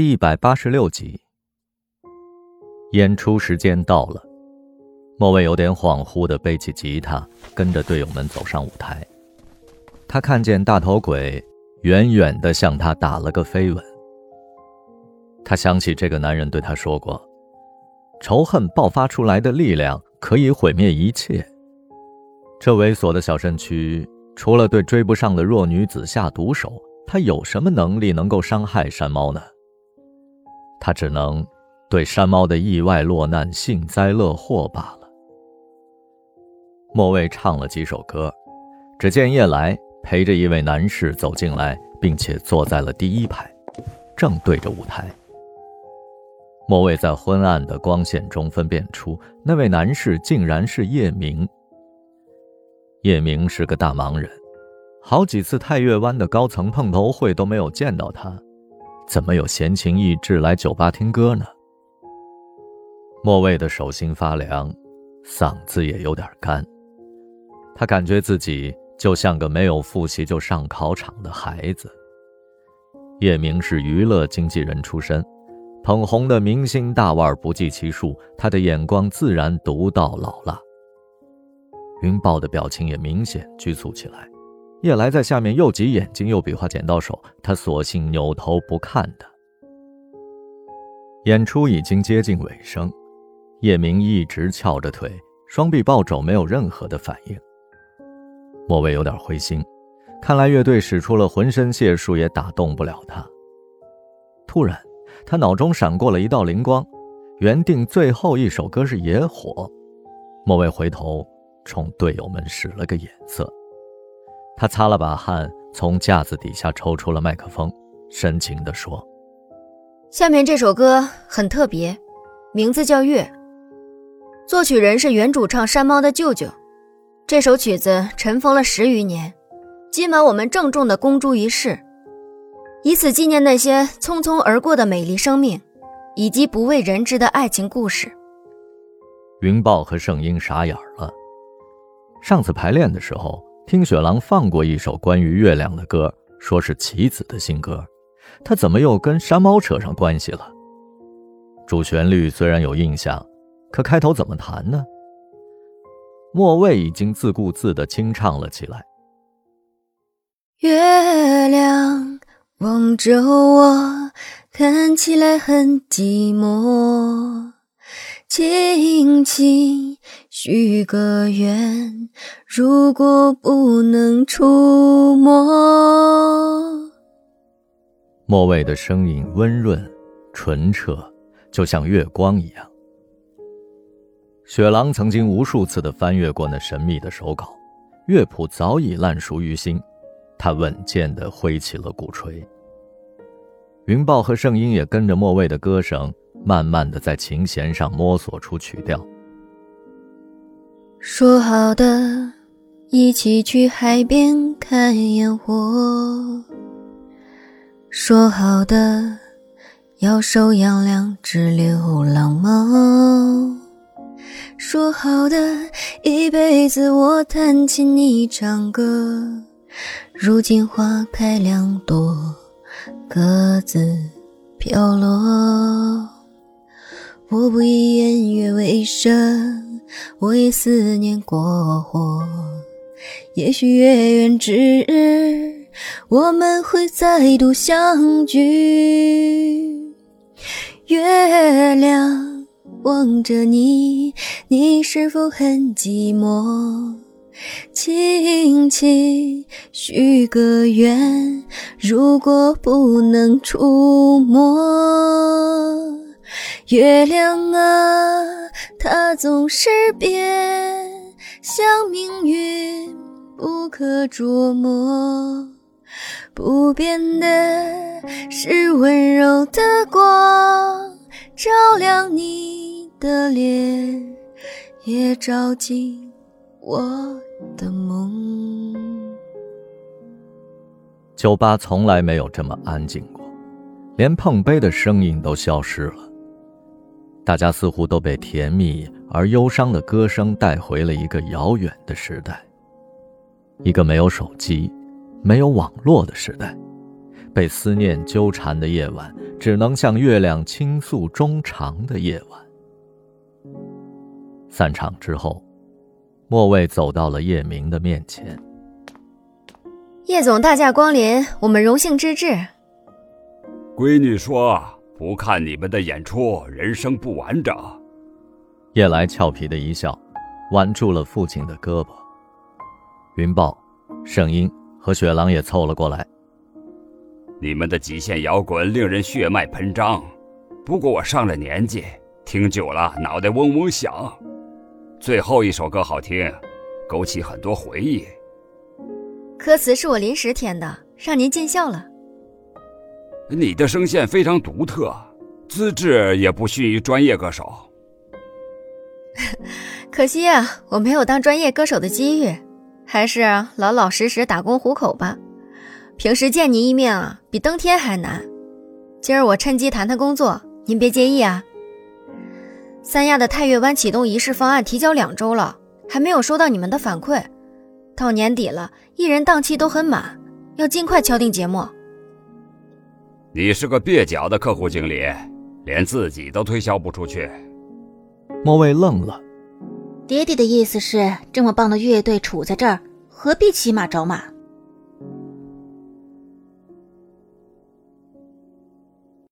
第一百八十六集，演出时间到了，莫蔚有点恍惚的背起吉他，跟着队友们走上舞台。他看见大头鬼远远的向他打了个飞吻。他想起这个男人对他说过：“仇恨爆发出来的力量可以毁灭一切。”这猥琐的小身躯，除了对追不上的弱女子下毒手，他有什么能力能够伤害山猫呢？他只能对山猫的意外落难幸灾乐祸罢了。莫蔚唱了几首歌，只见叶来陪着一位男士走进来，并且坐在了第一排，正对着舞台。莫蔚在昏暗的光线中分辨出，那位男士竟然是叶明。叶明是个大忙人，好几次太岳湾的高层碰头会都没有见到他，怎么有闲情逸致来酒吧听歌呢？莫蔚的手心发凉，嗓子也有点干。他感觉自己就像个没有复习就上考场的孩子。叶明是娱乐经纪人出身。捧红的明星大腕不计其数，他的眼光自然独到老辣。云豹的表情也明显拘促起来，叶来在下面又挤眼睛又比划剪刀手，他索性扭头不看他。演出已经接近尾声，叶明一直翘着腿，双臂抱肘，没有任何的反应。莫蔚有点灰心，看来乐队使出了浑身解数也打动不了他。突然。他脑中闪过了一道灵光，原定最后一首歌是《野火》。莫蔚回头冲队友们使了个眼色，他擦了把汗，从架子底下抽出了麦克风，深情地说：“下面这首歌很特别，名字叫《月》，作曲人是原主唱山猫的舅舅。这首曲子尘封了十余年，今晚我们郑重地公诸于世。”以此纪念那些匆匆而过的美丽生命，以及不为人知的爱情故事。云豹和圣婴傻眼了。上次排练的时候，听雪狼放过一首关于月亮的歌，说是棋子的新歌，他怎么又跟山猫扯上关系了？主旋律虽然有印象，可开头怎么弹呢？莫蔚已经自顾自地清唱了起来。月亮。望着我，看起来很寂寞。轻轻许个愿，如果不能触摸。莫蔚的声音温润、纯澈，就像月光一样。雪狼曾经无数次的翻阅过那神秘的手稿，乐谱早已烂熟于心。他稳健地挥起了鼓槌。云豹和圣婴也跟着莫蔚的歌声，慢慢的在琴弦上摸索出曲调。说好的一起去海边看烟火，说好的要收养两只流浪猫，说好的一辈子我弹琴你唱歌。如今花开两朵，各自飘落。我不以烟月为生，我以思念过活。也许月圆之日，我们会再度相聚。月亮望着你，你是否很寂寞？轻轻许个愿，如果不能触摸月亮啊，它总是变，像命运不可捉摸。不变的是温柔的光，照亮你的脸，也照进我。的梦。酒吧从来没有这么安静过，连碰杯的声音都消失了。大家似乎都被甜蜜而忧伤的歌声带回了一个遥远的时代，一个没有手机、没有网络的时代，被思念纠缠的夜晚，只能向月亮倾诉衷肠的夜晚。散场之后，莫蔚走到了叶明的面前。叶总大驾光临，我们荣幸之至。闺女说：“不看你们的演出，人生不完整。”叶来俏皮的一笑，挽住了父亲的胳膊。云豹、圣婴和雪狼也凑了过来。你们的极限摇滚令人血脉喷张，不过我上了年纪，听久了脑袋嗡嗡响。最后一首歌好听，勾起很多回忆。歌词是我临时填的，让您见笑了。你的声线非常独特，资质也不逊于专业歌手。可惜啊，我没有当专业歌手的机遇，还是老老实实打工糊口吧。平时见您一面啊，比登天还难。今儿我趁机谈谈工作，您别介意啊。三亚的太月湾启动仪式方案提交两周了，还没有收到你们的反馈。到年底了，艺人档期都很满，要尽快敲定节目。你是个蹩脚的客户经理，连自己都推销不出去。莫蔚愣了。爹爹的意思是，这么棒的乐队杵在这儿，何必骑马找马？